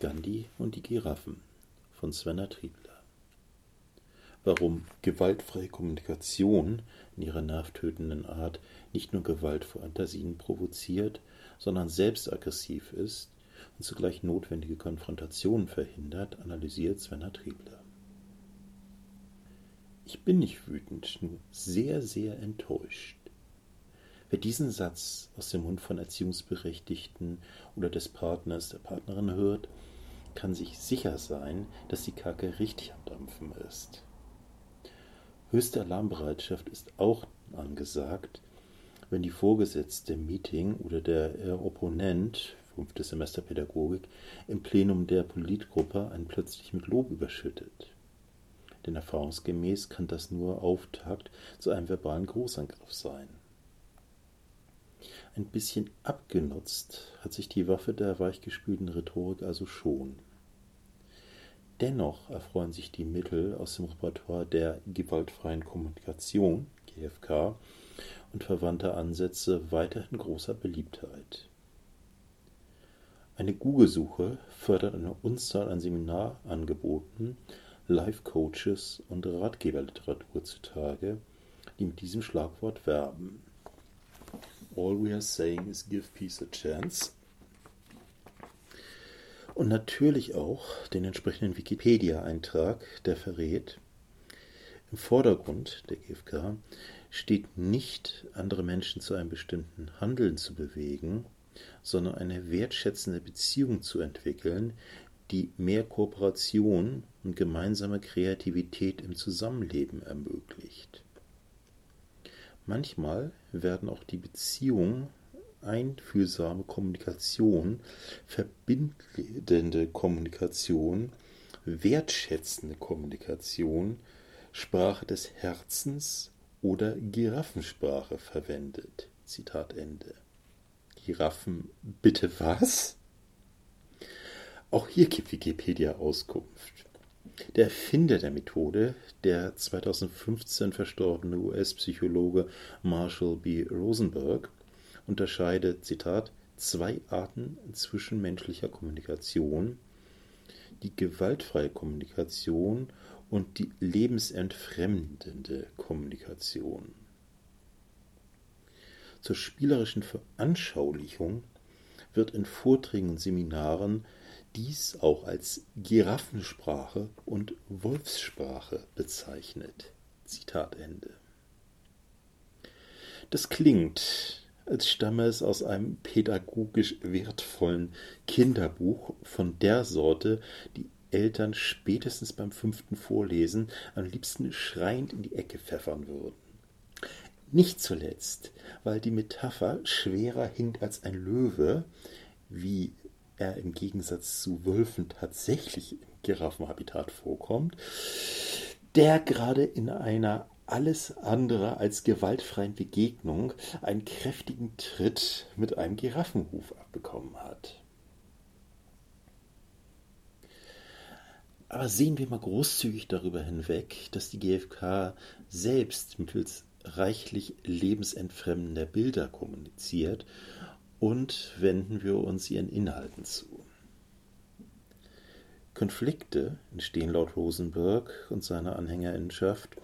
Gandhi und die Giraffen von Svenna Triebler. Warum gewaltfreie Kommunikation in ihrer nervtötenden Art nicht nur Gewaltfantasien provoziert, sondern selbst aggressiv ist und zugleich notwendige Konfrontationen verhindert, analysiert Svenna Triebler. Ich bin nicht wütend, nur sehr, sehr enttäuscht. Wer diesen Satz aus dem Mund von Erziehungsberechtigten oder des Partners, der Partnerin hört, kann sich sicher sein, dass die Kacke richtig am Dampfen ist. Höchste Alarmbereitschaft ist auch angesagt, wenn die Vorgesetzte im Meeting oder der Opponent, fünftes Semester Pädagogik, im Plenum der Politgruppe einen plötzlich mit Lob überschüttet. Denn erfahrungsgemäß kann das nur Auftakt zu einem verbalen Großangriff sein. Ein bisschen abgenutzt hat sich die Waffe der weichgespülten Rhetorik also schon. Dennoch erfreuen sich die Mittel aus dem Repertoire der gewaltfreien Kommunikation GFK und verwandter Ansätze weiterhin großer Beliebtheit. Eine Google-Suche fördert eine Unzahl an Seminarangeboten, Life-Coaches und Ratgeberliteratur zutage, die mit diesem Schlagwort werben. All we are saying is give peace a chance. Und natürlich auch den entsprechenden Wikipedia-Eintrag, der verrät, im Vordergrund der GfK steht nicht, andere Menschen zu einem bestimmten Handeln zu bewegen, sondern eine wertschätzende Beziehung zu entwickeln, die mehr Kooperation und gemeinsame Kreativität im Zusammenleben ermöglicht. Manchmal werden auch die Beziehungen einfühlsame Kommunikation, verbindende Kommunikation, wertschätzende Kommunikation, Sprache des Herzens oder Giraffensprache verwendet. Zitat Ende. Giraffen, bitte was? Auch hier gibt Wikipedia Auskunft. Der Erfinder der Methode, der 2015 verstorbene US-Psychologe Marshall B. Rosenberg, unterscheidet, Zitat, zwei Arten zwischenmenschlicher Kommunikation, die gewaltfreie Kommunikation und die lebensentfremdende Kommunikation. Zur spielerischen Veranschaulichung wird in Vorträgen und Seminaren dies auch als Giraffensprache und Wolfssprache bezeichnet. Zitat Ende. Das klingt, als stamme es aus einem pädagogisch wertvollen Kinderbuch von der Sorte, die Eltern spätestens beim fünften Vorlesen am liebsten schreiend in die Ecke pfeffern würden. Nicht zuletzt, weil die Metapher schwerer hinkt als ein Löwe, wie er im Gegensatz zu Wölfen tatsächlich im Giraffenhabitat vorkommt, der gerade in einer alles andere als gewaltfreien Begegnung einen kräftigen Tritt mit einem Giraffenhuf abbekommen hat. Aber sehen wir mal großzügig darüber hinweg, dass die GfK selbst mittels reichlich lebensentfremdender Bilder kommuniziert und wenden wir uns ihren Inhalten zu. Konflikte entstehen laut Rosenberg und seiner Anhängerinnenschaft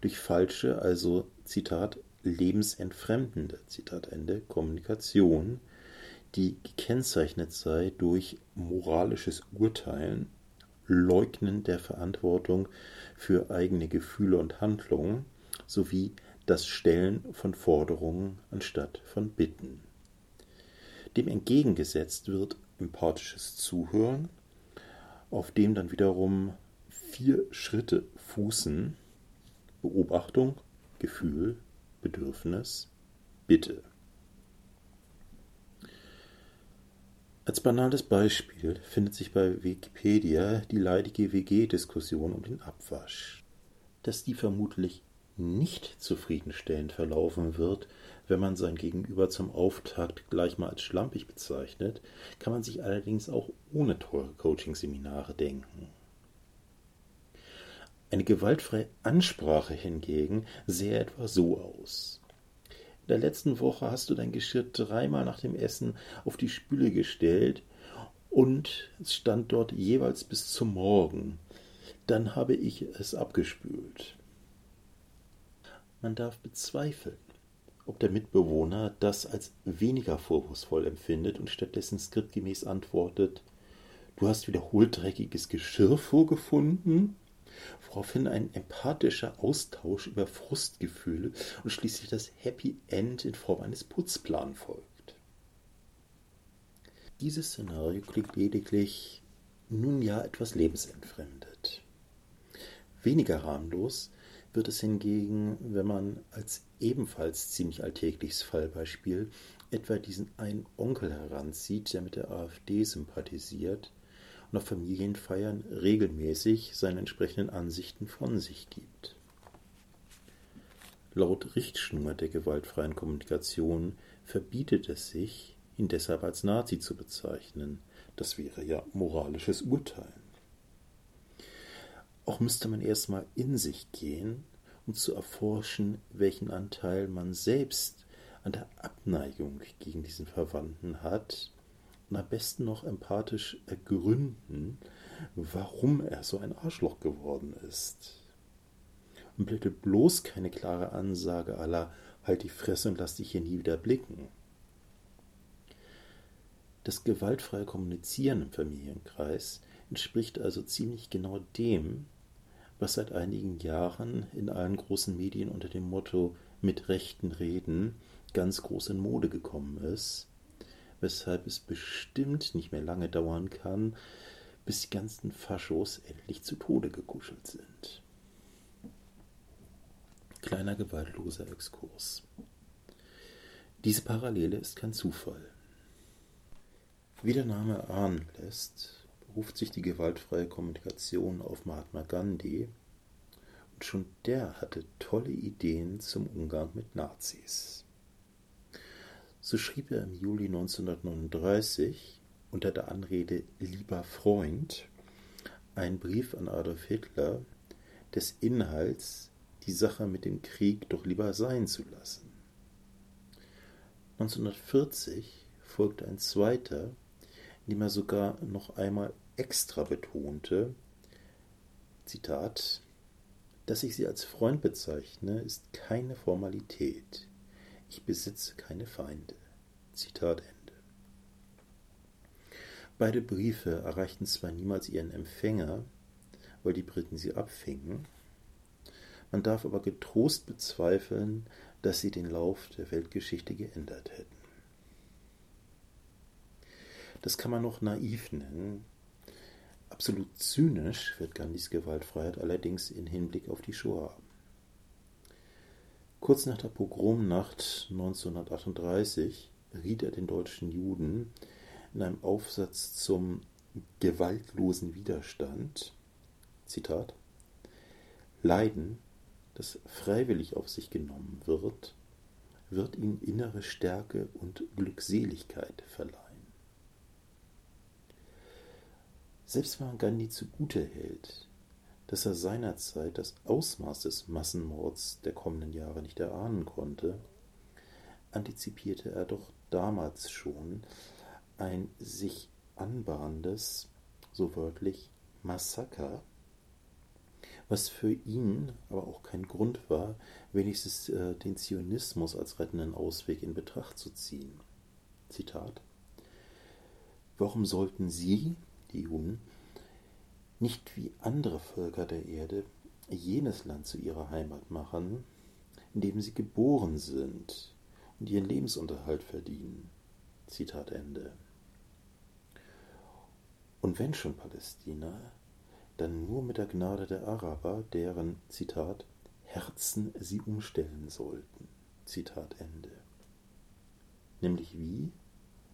durch falsche, also Zitat, lebensentfremdende, Zitat Ende, Kommunikation, die gekennzeichnet sei durch moralisches Urteilen, Leugnen der Verantwortung für eigene Gefühle und Handlungen sowie das Stellen von Forderungen anstatt von Bitten. Dem entgegengesetzt wird empathisches Zuhören, auf dem dann wiederum vier Schritte fußen. Beobachtung, Gefühl, Bedürfnis, Bitte. Als banales Beispiel findet sich bei Wikipedia die leidige WG-Diskussion um den Abwasch. Dass die vermutlich nicht zufriedenstellend verlaufen wird, wenn man sein Gegenüber zum Auftakt gleich mal als schlampig bezeichnet, kann man sich allerdings auch ohne teure Coaching-Seminare denken. Eine gewaltfreie Ansprache hingegen sähe etwa so aus. In der letzten Woche hast du dein Geschirr dreimal nach dem Essen auf die Spüle gestellt und es stand dort jeweils bis zum Morgen. Dann habe ich es abgespült. Man darf bezweifeln, ob der Mitbewohner das als weniger vorwurfsvoll empfindet und stattdessen skriptgemäß antwortet, du hast wiederholt dreckiges Geschirr vorgefunden, woraufhin ein empathischer Austausch über Frustgefühle und schließlich das Happy End in Form eines Putzplans folgt. Dieses Szenario klingt lediglich nun ja etwas lebensentfremdet. Weniger harmlos wird es hingegen, wenn man als ebenfalls ziemlich alltägliches Fallbeispiel etwa diesen einen Onkel heranzieht, der mit der AfD sympathisiert und auf Familienfeiern regelmäßig seine entsprechenden Ansichten von sich gibt. Laut Richtschnur der gewaltfreien Kommunikation verbietet es sich, ihn deshalb als Nazi zu bezeichnen. Das wäre ja moralisches Urteilen. Auch müsste man erstmal in sich gehen, um zu erforschen, welchen Anteil man selbst an der Abneigung gegen diesen Verwandten hat und am besten noch empathisch ergründen, warum er so ein Arschloch geworden ist. Und bitte bloß keine klare Ansage aller halt die Fresse und lass dich hier nie wieder blicken. Das gewaltfreie Kommunizieren im Familienkreis entspricht also ziemlich genau dem, was seit einigen Jahren in allen großen Medien unter dem Motto mit rechten Reden ganz groß in Mode gekommen ist, weshalb es bestimmt nicht mehr lange dauern kann, bis die ganzen Faschos endlich zu Tode gekuschelt sind. Kleiner gewaltloser Exkurs. Diese Parallele ist kein Zufall. Wie der Name ahnen lässt, beruft sich die gewaltfreie Kommunikation auf Mahatma Gandhi und schon der hatte tolle Ideen zum Umgang mit Nazis. So schrieb er im Juli 1939 unter der Anrede Lieber Freund einen Brief an Adolf Hitler, des Inhalts die Sache mit dem Krieg doch lieber sein zu lassen. 1940 folgte ein zweiter, in dem er sogar noch einmal extra betonte, Zitat, dass ich sie als Freund bezeichne, ist keine Formalität. Ich besitze keine Feinde. Zitat Ende. Beide Briefe erreichten zwar niemals ihren Empfänger, weil die Briten sie abfingen, man darf aber getrost bezweifeln, dass sie den Lauf der Weltgeschichte geändert hätten. Das kann man noch naiv nennen, Absolut zynisch wird Gandhis Gewaltfreiheit allerdings in Hinblick auf die Shoah. Kurz nach der Pogromnacht 1938 riet er den deutschen Juden in einem Aufsatz zum gewaltlosen Widerstand, Zitat, Leiden, das freiwillig auf sich genommen wird, wird ihm innere Stärke und Glückseligkeit verleihen. Selbst wenn man Gandhi zugute hält, dass er seinerzeit das Ausmaß des Massenmords der kommenden Jahre nicht erahnen konnte, antizipierte er doch damals schon ein sich anbahnendes, so wörtlich, Massaker, was für ihn aber auch kein Grund war, wenigstens äh, den Zionismus als rettenden Ausweg in Betracht zu ziehen. Zitat Warum sollten Sie, die Juden, nicht wie andere Völker der Erde jenes Land zu ihrer Heimat machen, in dem sie geboren sind und ihren Lebensunterhalt verdienen. Zitat Ende. Und wenn schon Palästina, dann nur mit der Gnade der Araber, deren, Zitat, Herzen sie umstellen sollten. Zitat Ende. Nämlich wie?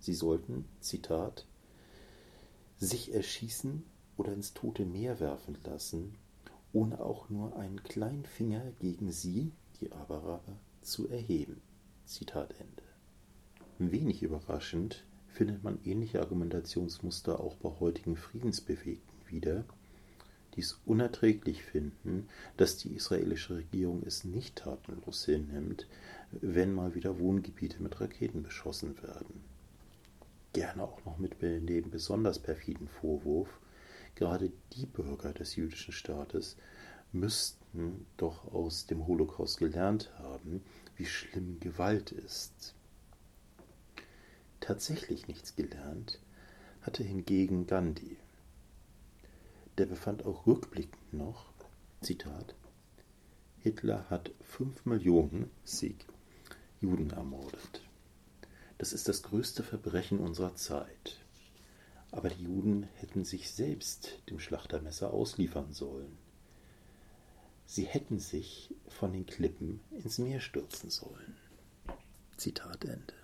Sie sollten, Zitat, sich erschießen oder ins tote Meer werfen lassen, ohne auch nur einen kleinen Finger gegen sie, die Araber, zu erheben. Zitat Ende. Wenig überraschend findet man ähnliche Argumentationsmuster auch bei heutigen Friedensbewegten wieder, die es unerträglich finden, dass die israelische Regierung es nicht tatenlos hinnimmt, wenn mal wieder Wohngebiete mit Raketen beschossen werden. Gerne auch noch mit dem besonders perfiden Vorwurf, gerade die Bürger des jüdischen Staates müssten doch aus dem Holocaust gelernt haben, wie schlimm Gewalt ist. Tatsächlich nichts gelernt hatte hingegen Gandhi. Der befand auch rückblickend noch, Zitat, Hitler hat fünf Millionen Sieg Juden ermordet. Das ist das größte Verbrechen unserer Zeit. Aber die Juden hätten sich selbst dem Schlachtermesser ausliefern sollen. Sie hätten sich von den Klippen ins Meer stürzen sollen. Zitat Ende.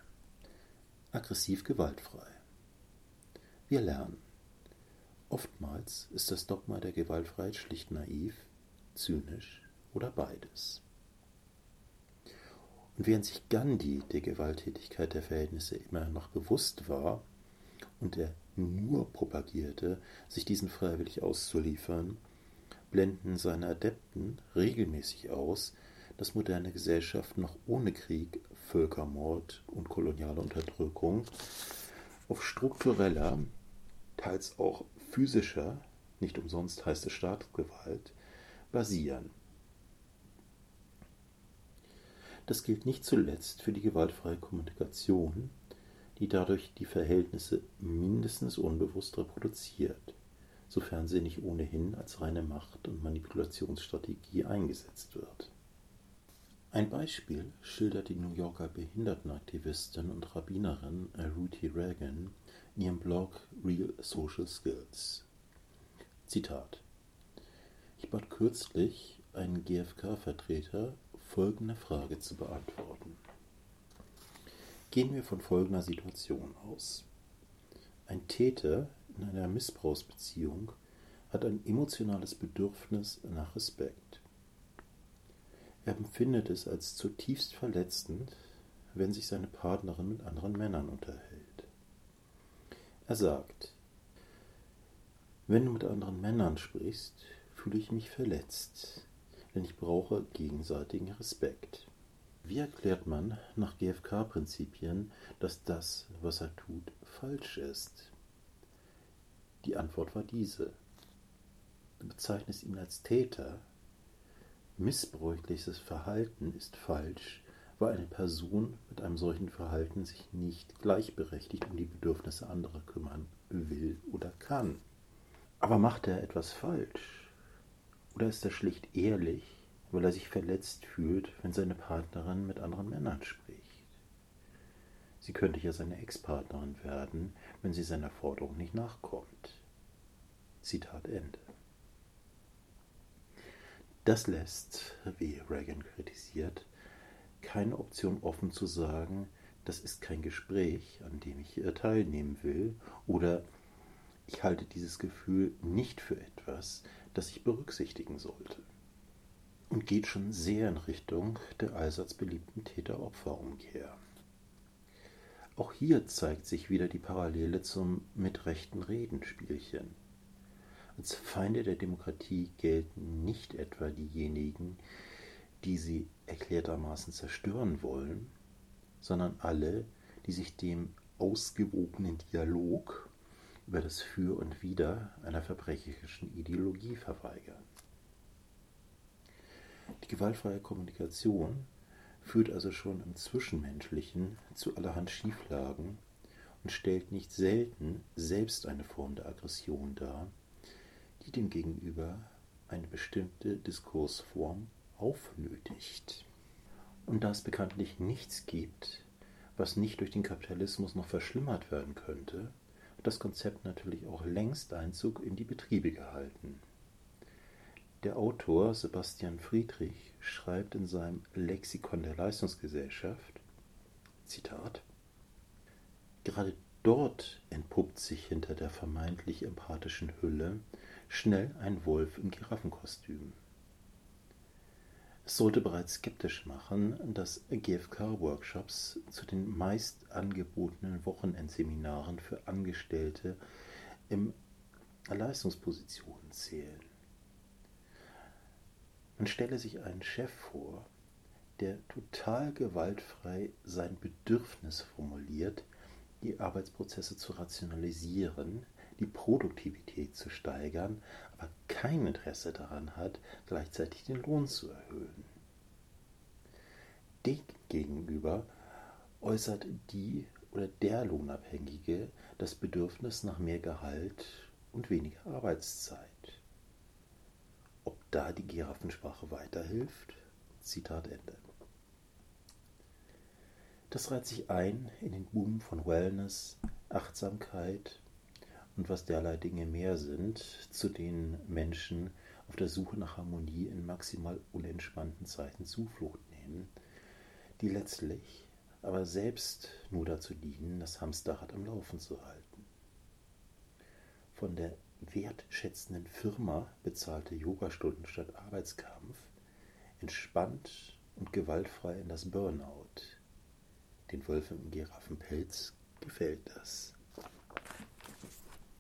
Aggressiv gewaltfrei. Wir lernen. Oftmals ist das Dogma der Gewaltfreiheit schlicht naiv, zynisch oder beides. Und während sich Gandhi der Gewalttätigkeit der Verhältnisse immer noch bewusst war und er nur propagierte, sich diesen freiwillig auszuliefern, blenden seine Adepten regelmäßig aus, dass moderne Gesellschaften noch ohne Krieg, Völkermord und koloniale Unterdrückung auf struktureller, teils auch physischer, nicht umsonst heißt es Staatsgewalt, basieren. Das gilt nicht zuletzt für die gewaltfreie Kommunikation, die dadurch die Verhältnisse mindestens unbewusst reproduziert sofern sie nicht ohnehin als reine Macht- und Manipulationsstrategie eingesetzt wird. Ein Beispiel schildert die New Yorker Behindertenaktivistin und Rabbinerin Ruthie Reagan in ihrem Blog Real Social Skills. Zitat Ich bat kürzlich einen GfK-Vertreter, folgende Frage zu beantworten. Gehen wir von folgender Situation aus. Ein Täter in einer Missbrauchsbeziehung hat ein emotionales Bedürfnis nach Respekt. Er empfindet es als zutiefst verletzend, wenn sich seine Partnerin mit anderen Männern unterhält. Er sagt, wenn du mit anderen Männern sprichst, fühle ich mich verletzt, denn ich brauche gegenseitigen Respekt. Wie erklärt man nach GfK-Prinzipien, dass das, was er tut, falsch ist? Die Antwort war diese. Du bezeichnest ihn als Täter. Missbräuchliches Verhalten ist falsch, weil eine Person mit einem solchen Verhalten sich nicht gleichberechtigt um die Bedürfnisse anderer kümmern will oder kann. Aber macht er etwas falsch? Oder ist er schlicht ehrlich, weil er sich verletzt fühlt, wenn seine Partnerin mit anderen Männern spricht? Sie könnte ja seine Ex-Partnerin werden, wenn sie seiner Forderung nicht nachkommt. Zitat Ende. Das lässt, wie Reagan kritisiert, keine Option offen zu sagen, das ist kein Gespräch, an dem ich teilnehmen will, oder ich halte dieses Gefühl nicht für etwas, das ich berücksichtigen sollte. Und geht schon sehr in Richtung der allseits beliebten Täter-Opfer-Umkehr. Auch hier zeigt sich wieder die Parallele zum mit rechten Reden Spielchen. Als Feinde der Demokratie gelten nicht etwa diejenigen, die sie erklärtermaßen zerstören wollen, sondern alle, die sich dem ausgewogenen Dialog über das Für und Wider einer verbrecherischen Ideologie verweigern. Die gewaltfreie Kommunikation führt also schon im Zwischenmenschlichen zu allerhand Schieflagen und stellt nicht selten selbst eine Form der Aggression dar, die dem Gegenüber eine bestimmte Diskursform aufnötigt. Und da es bekanntlich nichts gibt, was nicht durch den Kapitalismus noch verschlimmert werden könnte, hat das Konzept natürlich auch längst Einzug in die Betriebe gehalten. Der Autor Sebastian Friedrich schreibt in seinem Lexikon der Leistungsgesellschaft, Zitat, Gerade dort entpuppt sich hinter der vermeintlich empathischen Hülle schnell ein Wolf im Giraffenkostüm. Es sollte bereits skeptisch machen, dass GfK-Workshops zu den meist angebotenen Wochenendseminaren für Angestellte in Leistungspositionen zählen. Man stelle sich einen Chef vor, der total gewaltfrei sein Bedürfnis formuliert, die Arbeitsprozesse zu rationalisieren, die Produktivität zu steigern, aber kein Interesse daran hat, gleichzeitig den Lohn zu erhöhen. Demgegenüber äußert die oder der Lohnabhängige das Bedürfnis nach mehr Gehalt und weniger Arbeitszeit. Ob da die Giraffensprache weiterhilft? Zitat Ende. Das reiht sich ein in den Boom von Wellness, Achtsamkeit und was derlei Dinge mehr sind, zu denen Menschen auf der Suche nach Harmonie in maximal unentspannten Zeiten Zuflucht nehmen, die letztlich aber selbst nur dazu dienen, das Hamsterrad am Laufen zu halten. Von der wertschätzenden Firma bezahlte Yogastunden statt Arbeitskampf, entspannt und gewaltfrei in das Burnout. Den Wölfen im Giraffenpelz gefällt das.